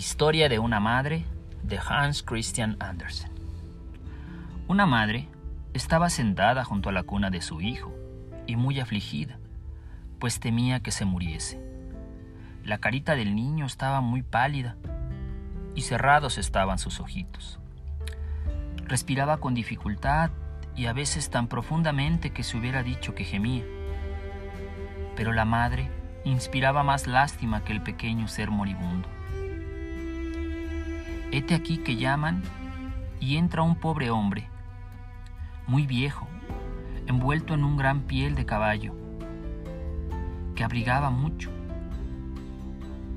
Historia de una madre de Hans Christian Andersen. Una madre estaba sentada junto a la cuna de su hijo y muy afligida, pues temía que se muriese. La carita del niño estaba muy pálida y cerrados estaban sus ojitos. Respiraba con dificultad y a veces tan profundamente que se hubiera dicho que gemía. Pero la madre inspiraba más lástima que el pequeño ser moribundo. Hete aquí que llaman y entra un pobre hombre, muy viejo, envuelto en un gran piel de caballo, que abrigaba mucho,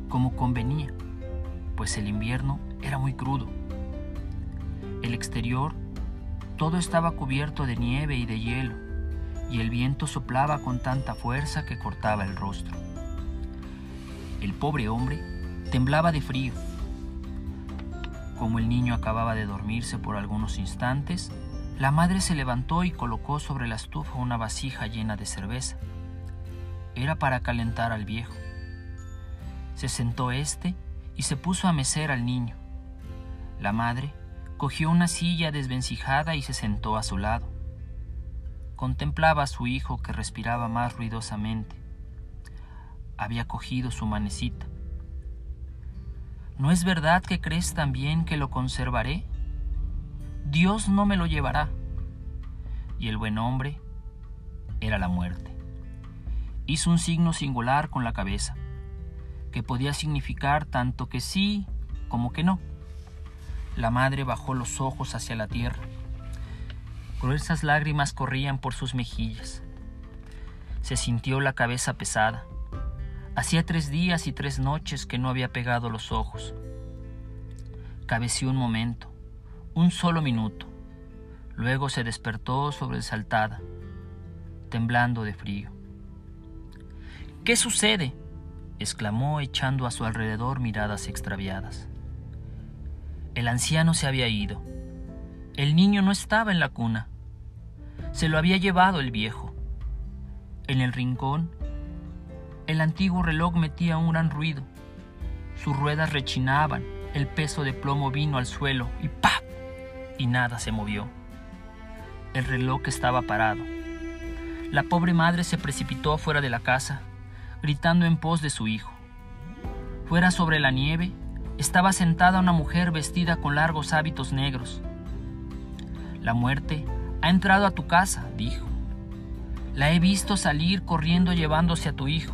como convenía, pues el invierno era muy crudo. El exterior todo estaba cubierto de nieve y de hielo, y el viento soplaba con tanta fuerza que cortaba el rostro. El pobre hombre temblaba de frío. Como el niño acababa de dormirse por algunos instantes, la madre se levantó y colocó sobre la estufa una vasija llena de cerveza. Era para calentar al viejo. Se sentó éste y se puso a mecer al niño. La madre cogió una silla desvencijada y se sentó a su lado. Contemplaba a su hijo que respiraba más ruidosamente. Había cogido su manecita. ¿No es verdad que crees también que lo conservaré? Dios no me lo llevará. Y el buen hombre era la muerte. Hizo un signo singular con la cabeza, que podía significar tanto que sí como que no. La madre bajó los ojos hacia la tierra. Gruesas lágrimas corrían por sus mejillas. Se sintió la cabeza pesada. Hacía tres días y tres noches que no había pegado los ojos. Cabeció un momento, un solo minuto. Luego se despertó sobresaltada, temblando de frío. ¿Qué sucede? exclamó echando a su alrededor miradas extraviadas. El anciano se había ido. El niño no estaba en la cuna. Se lo había llevado el viejo. En el rincón, el antiguo reloj metía un gran ruido. Sus ruedas rechinaban, el peso de plomo vino al suelo y ¡pa! Y nada se movió. El reloj estaba parado. La pobre madre se precipitó fuera de la casa, gritando en pos de su hijo. Fuera sobre la nieve, estaba sentada una mujer vestida con largos hábitos negros. La muerte ha entrado a tu casa, dijo. La he visto salir corriendo llevándose a tu hijo.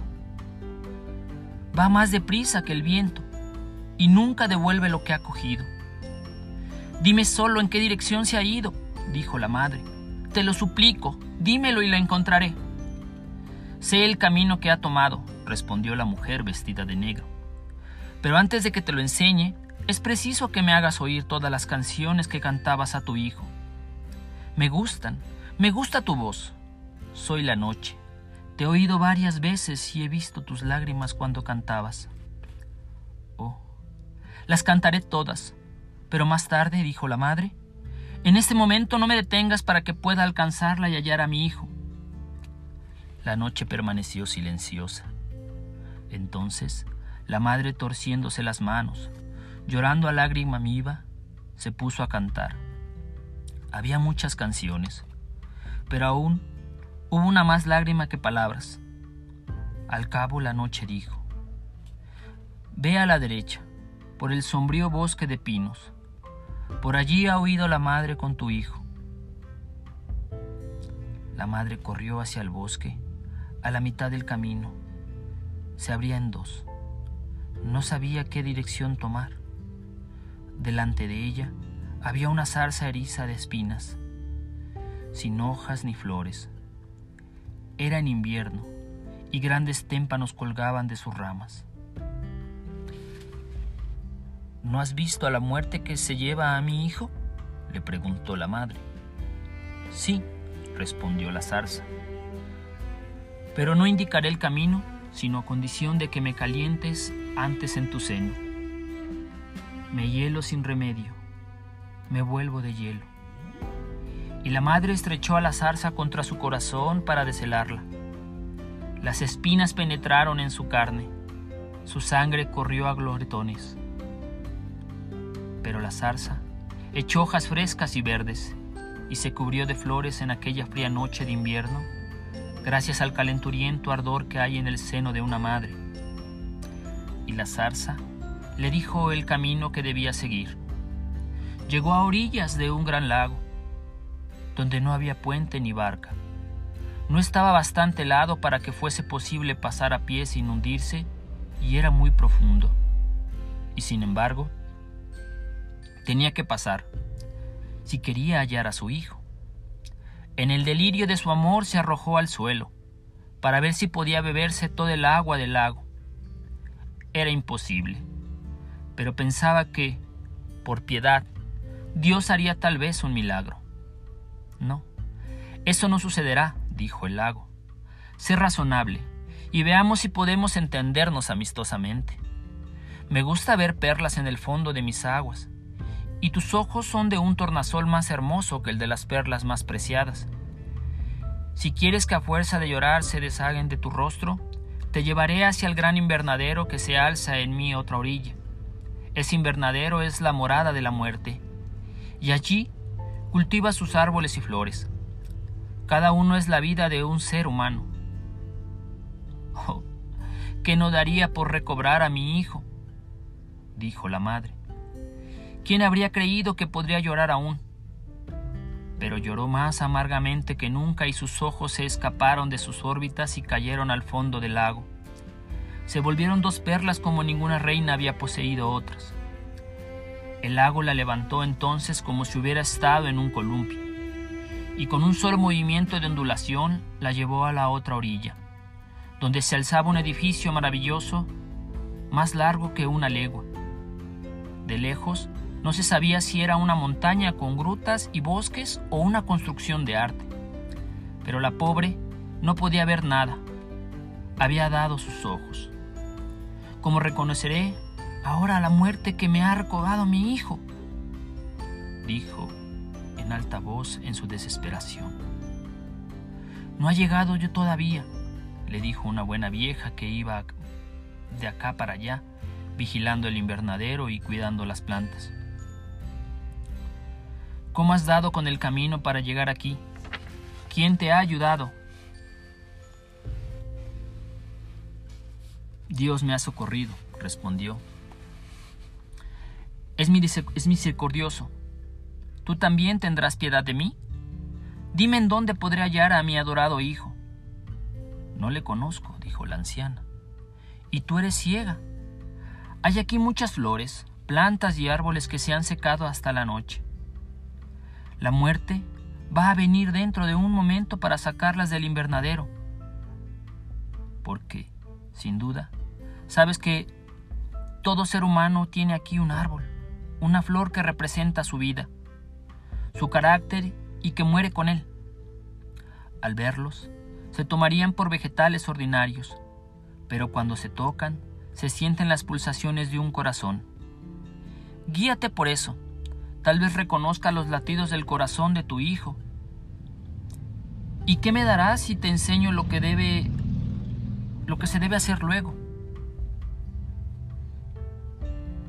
Va más deprisa que el viento y nunca devuelve lo que ha cogido. Dime solo en qué dirección se ha ido, dijo la madre. Te lo suplico, dímelo y la encontraré. Sé el camino que ha tomado, respondió la mujer vestida de negro. Pero antes de que te lo enseñe, es preciso que me hagas oír todas las canciones que cantabas a tu hijo. Me gustan, me gusta tu voz. Soy la noche. Te he oído varias veces y he visto tus lágrimas cuando cantabas. Oh, las cantaré todas. Pero más tarde, dijo la madre, en este momento no me detengas para que pueda alcanzarla y hallar a mi hijo. La noche permaneció silenciosa. Entonces la madre torciéndose las manos, llorando a lágrima viva, se puso a cantar. Había muchas canciones, pero aún hubo una más lágrima que palabras. Al cabo la noche dijo, Ve a la derecha, por el sombrío bosque de pinos. Por allí ha huido la madre con tu hijo. La madre corrió hacia el bosque, a la mitad del camino. Se abría en dos. No sabía qué dirección tomar. Delante de ella había una zarza eriza de espinas, sin hojas ni flores. Era en invierno y grandes témpanos colgaban de sus ramas. ¿No has visto a la muerte que se lleva a mi hijo? le preguntó la madre. Sí, respondió la zarza. Pero no indicaré el camino, sino a condición de que me calientes antes en tu seno. Me hielo sin remedio, me vuelvo de hielo. Y la madre estrechó a la zarza contra su corazón para deshelarla. Las espinas penetraron en su carne, su sangre corrió a gloretones. Pero la zarza echó hojas frescas y verdes y se cubrió de flores en aquella fría noche de invierno, gracias al calenturiento ardor que hay en el seno de una madre. Y la zarza le dijo el camino que debía seguir. Llegó a orillas de un gran lago, donde no había puente ni barca. No estaba bastante helado para que fuese posible pasar a pie sin hundirse y era muy profundo. Y sin embargo, tenía que pasar si quería hallar a su hijo. En el delirio de su amor se arrojó al suelo para ver si podía beberse todo el agua del lago. Era imposible, pero pensaba que, por piedad, Dios haría tal vez un milagro. No, eso no sucederá, dijo el lago. Sé razonable y veamos si podemos entendernos amistosamente. Me gusta ver perlas en el fondo de mis aguas y tus ojos son de un tornasol más hermoso que el de las perlas más preciadas. Si quieres que a fuerza de llorar se deshaguen de tu rostro, te llevaré hacia el gran invernadero que se alza en mi otra orilla. Ese invernadero es la morada de la muerte, y allí cultiva sus árboles y flores. Cada uno es la vida de un ser humano. Oh, ¿qué no daría por recobrar a mi hijo? dijo la madre. ¿Quién habría creído que podría llorar aún? Pero lloró más amargamente que nunca y sus ojos se escaparon de sus órbitas y cayeron al fondo del lago. Se volvieron dos perlas como ninguna reina había poseído otras. El lago la levantó entonces como si hubiera estado en un columpio, y con un solo movimiento de ondulación la llevó a la otra orilla, donde se alzaba un edificio maravilloso, más largo que una legua. De lejos no se sabía si era una montaña con grutas y bosques o una construcción de arte. Pero la pobre no podía ver nada. Había dado sus ojos. Como reconoceré ahora la muerte que me ha recobado mi hijo? dijo en alta voz en su desesperación. No ha llegado yo todavía, le dijo una buena vieja que iba de acá para allá, vigilando el invernadero y cuidando las plantas. ¿Cómo has dado con el camino para llegar aquí? ¿Quién te ha ayudado? Dios me ha socorrido, respondió. Es, misericordioso. ¿Tú también tendrás piedad de mí? Dime en dónde podré hallar a mi adorado hijo. No le conozco, dijo la anciana. Y tú eres ciega. Hay aquí muchas flores, plantas y árboles que se han secado hasta la noche. La muerte va a venir dentro de un momento para sacarlas del invernadero. Porque, sin duda, sabes que todo ser humano tiene aquí un árbol, una flor que representa su vida, su carácter y que muere con él. Al verlos, se tomarían por vegetales ordinarios, pero cuando se tocan, se sienten las pulsaciones de un corazón. Guíate por eso Tal vez reconozca los latidos del corazón de tu hijo. ¿Y qué me darás si te enseño lo que debe lo que se debe hacer luego?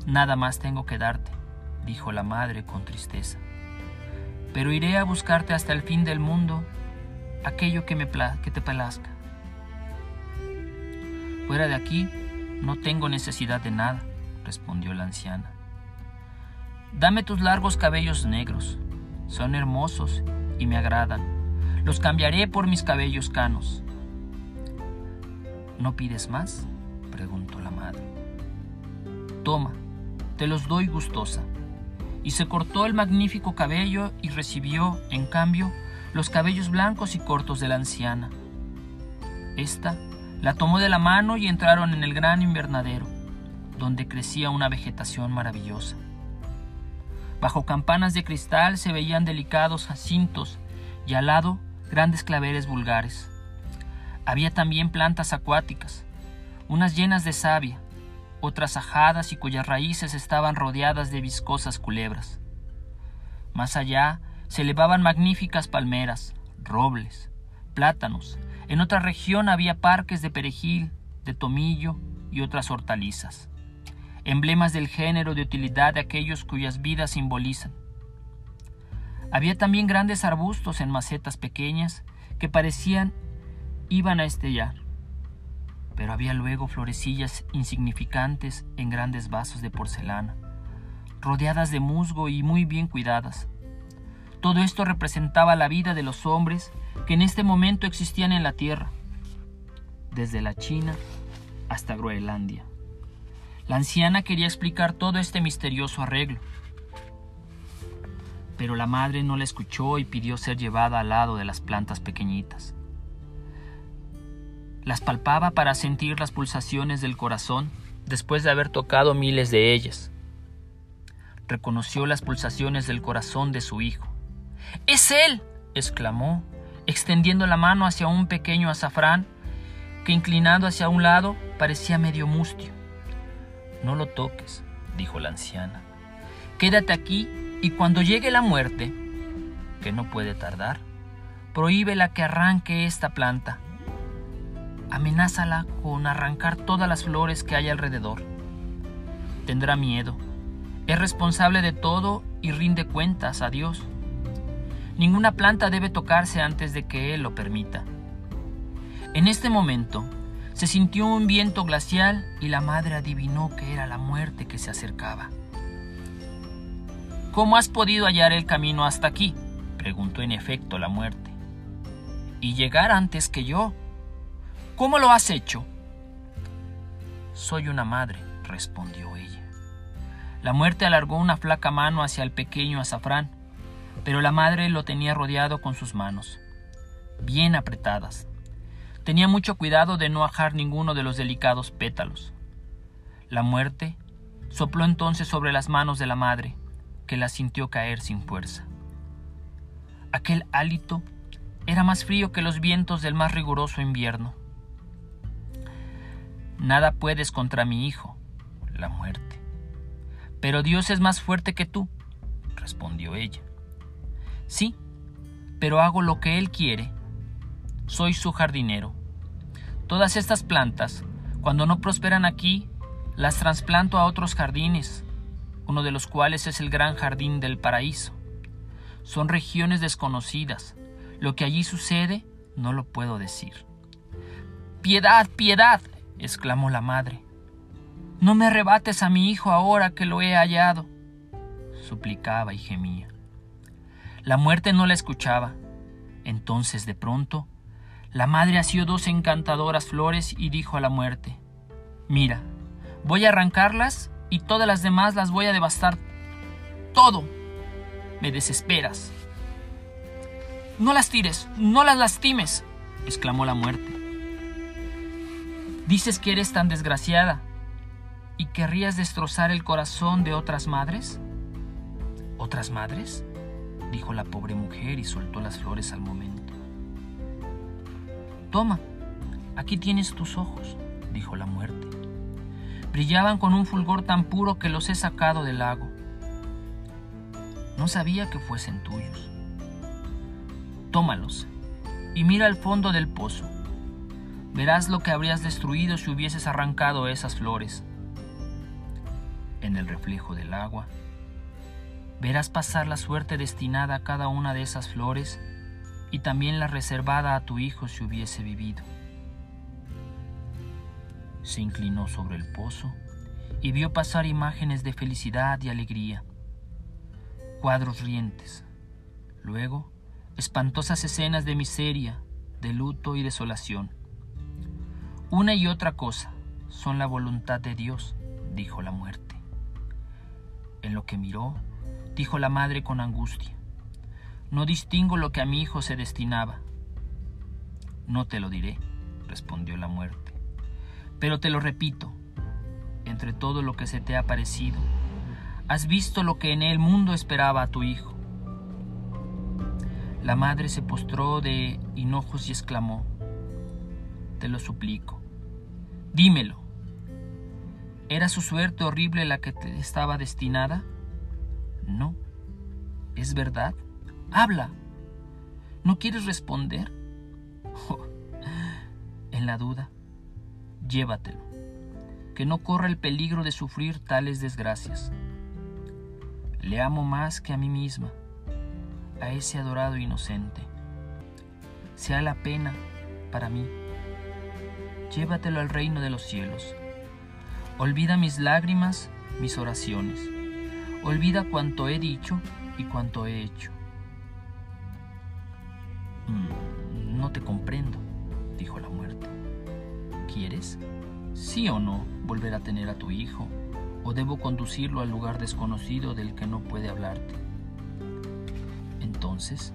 Nada más tengo que darte, dijo la madre con tristeza. Pero iré a buscarte hasta el fin del mundo aquello que, me que te plazca. Fuera de aquí no tengo necesidad de nada, respondió la anciana. Dame tus largos cabellos negros. Son hermosos y me agradan. Los cambiaré por mis cabellos canos. ¿No pides más? preguntó la madre. Toma, te los doy gustosa. Y se cortó el magnífico cabello y recibió, en cambio, los cabellos blancos y cortos de la anciana. Esta la tomó de la mano y entraron en el gran invernadero, donde crecía una vegetación maravillosa. Bajo campanas de cristal se veían delicados jacintos y al lado grandes claveres vulgares. Había también plantas acuáticas, unas llenas de savia, otras ajadas y cuyas raíces estaban rodeadas de viscosas culebras. Más allá se elevaban magníficas palmeras, robles, plátanos. En otra región había parques de perejil, de tomillo y otras hortalizas. emblemas del género de utilidad de aquellos cuyas vidas simbolizan. Había también grandes arbustos en macetas pequeñas que parecían iban a estallar, pero había luego florecillas insignificantes en grandes vasos de porcelana, rodeadas de musgo y muy bien cuidadas. Todo esto representaba la vida de los hombres que en este momento existían en la Tierra, desde la China hasta Groenlandia. La anciana quería explicar todo este misterioso arreglo, pero la madre no la escuchó y pidió ser llevada al lado de las plantas pequeñitas. Las palpaba para sentir las pulsaciones del corazón después de haber tocado miles de ellas. Reconoció las pulsaciones del corazón de su hijo. ¡Es él! exclamó, extendiendo la mano hacia un pequeño azafrán que inclinado hacia un lado parecía medio mustio. No lo toques, dijo la anciana. Quédate aquí y cuando llegue la muerte, que no puede tardar, prohíbela que arranque esta planta. Amenázala con arrancar todas las flores que hay alrededor. Tendrá miedo. Es responsable de todo y rinde cuentas a Dios. Ninguna planta debe tocarse antes de que Él lo permita. En este momento se sintió un viento glacial y la madre adivinó que era la muerte que se acercaba. ¿Cómo has podido hallar el camino hasta aquí? preguntó en efecto la muerte. Y llegar antes que yo. ¿Cómo lo has hecho? Soy una madre, respondió ella. La muerte alargó una flaca mano hacia el pequeño azafrán, pero la madre lo tenía rodeado con sus manos, bien apretadas. Tenía mucho cuidado de no ajar ninguno de los delicados pétalos. La muerte sopló entonces sobre las manos de la madre, que la sintió caer sin fuerza. Aquel hálito era más frío que los vientos del más riguroso invierno. Nada puedes contra mi hijo, la muerte. Pero Dios es más fuerte que tú, respondió ella. Sí, pero hago lo que Él quiere. Soy su jardinero. Todas estas plantas, cuando no prosperan aquí, las trasplanto a otros jardines, uno de los cuales es el gran jardín del paraíso. Son regiones desconocidas. Lo que allí sucede no lo puedo decir. Piedad, piedad, exclamó la madre. No me arrebates a mi hijo ahora que lo he hallado, suplicaba y gemía. La muerte no la escuchaba. Entonces de pronto, la madre asió dos encantadoras flores y dijo a la muerte, Mira, voy a arrancarlas y todas las demás las voy a devastar. Todo. Me desesperas. No las tires, no las lastimes, exclamó la muerte. Dices que eres tan desgraciada y querrías destrozar el corazón de otras madres. ¿Otras madres? dijo la pobre mujer y soltó las flores al momento. Toma, aquí tienes tus ojos, dijo la muerte brillaban con un fulgor tan puro que los he sacado del lago. No sabía que fuesen tuyos. Tómalos y mira al fondo del pozo. Verás lo que habrías destruido si hubieses arrancado esas flores. En el reflejo del agua, verás pasar la suerte destinada a cada una de esas flores y también la reservada a tu hijo si hubiese vivido se inclinó sobre el pozo y vio pasar imágenes de felicidad y alegría, cuadros rientes, luego espantosas escenas de miseria, de luto y desolación. Una y otra cosa son la voluntad de Dios, dijo la muerte. En lo que miró, dijo la madre con angustia, no distingo lo que a mi hijo se destinaba. No te lo diré, respondió la muerte. Pero te lo repito, entre todo lo que se te ha parecido, has visto lo que en el mundo esperaba a tu hijo. La madre se postró de hinojos y exclamó, te lo suplico, dímelo, ¿era su suerte horrible la que te estaba destinada? No, es verdad, habla, ¿no quieres responder? en la duda, llévatelo. que no corra el peligro de sufrir tales desgracias. Le amo más que a mí misma, a ese adorado inocente. Sea la pena para mí. Llévatelo al reino de los cielos. Olvida mis lágrimas, mis oraciones. Olvida cuanto he dicho y cuanto he hecho. Mm, no te comprendo, dijo la muerte. ¿Quieres? ¿Sí o no volver a tener a tu hijo? ¿O debo conducirlo al lugar desconocido del que no puede hablarte? Entonces,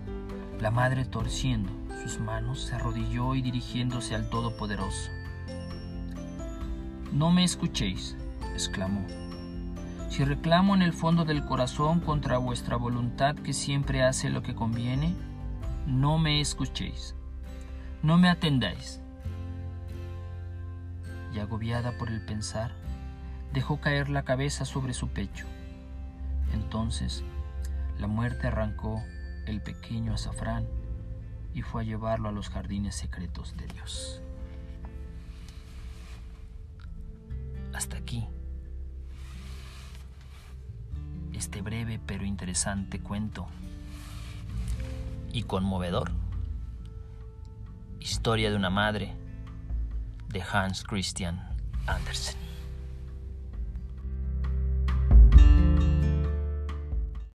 la madre torciendo sus manos se arrodilló y dirigiéndose al Todopoderoso. No me escuchéis, exclamó. Si reclamo en el fondo del corazón contra vuestra voluntad que siempre hace lo que conviene, no me escuchéis, no me atendáis. Y agobiada por el pensar, dejó caer la cabeza sobre su pecho. Entonces la muerte arrancó el pequeño azafrán y fue a llevarlo a los jardines secretos de Dios. Este breve pero interesante cuento y conmovedor. Historia de una madre de Hans Christian Andersen.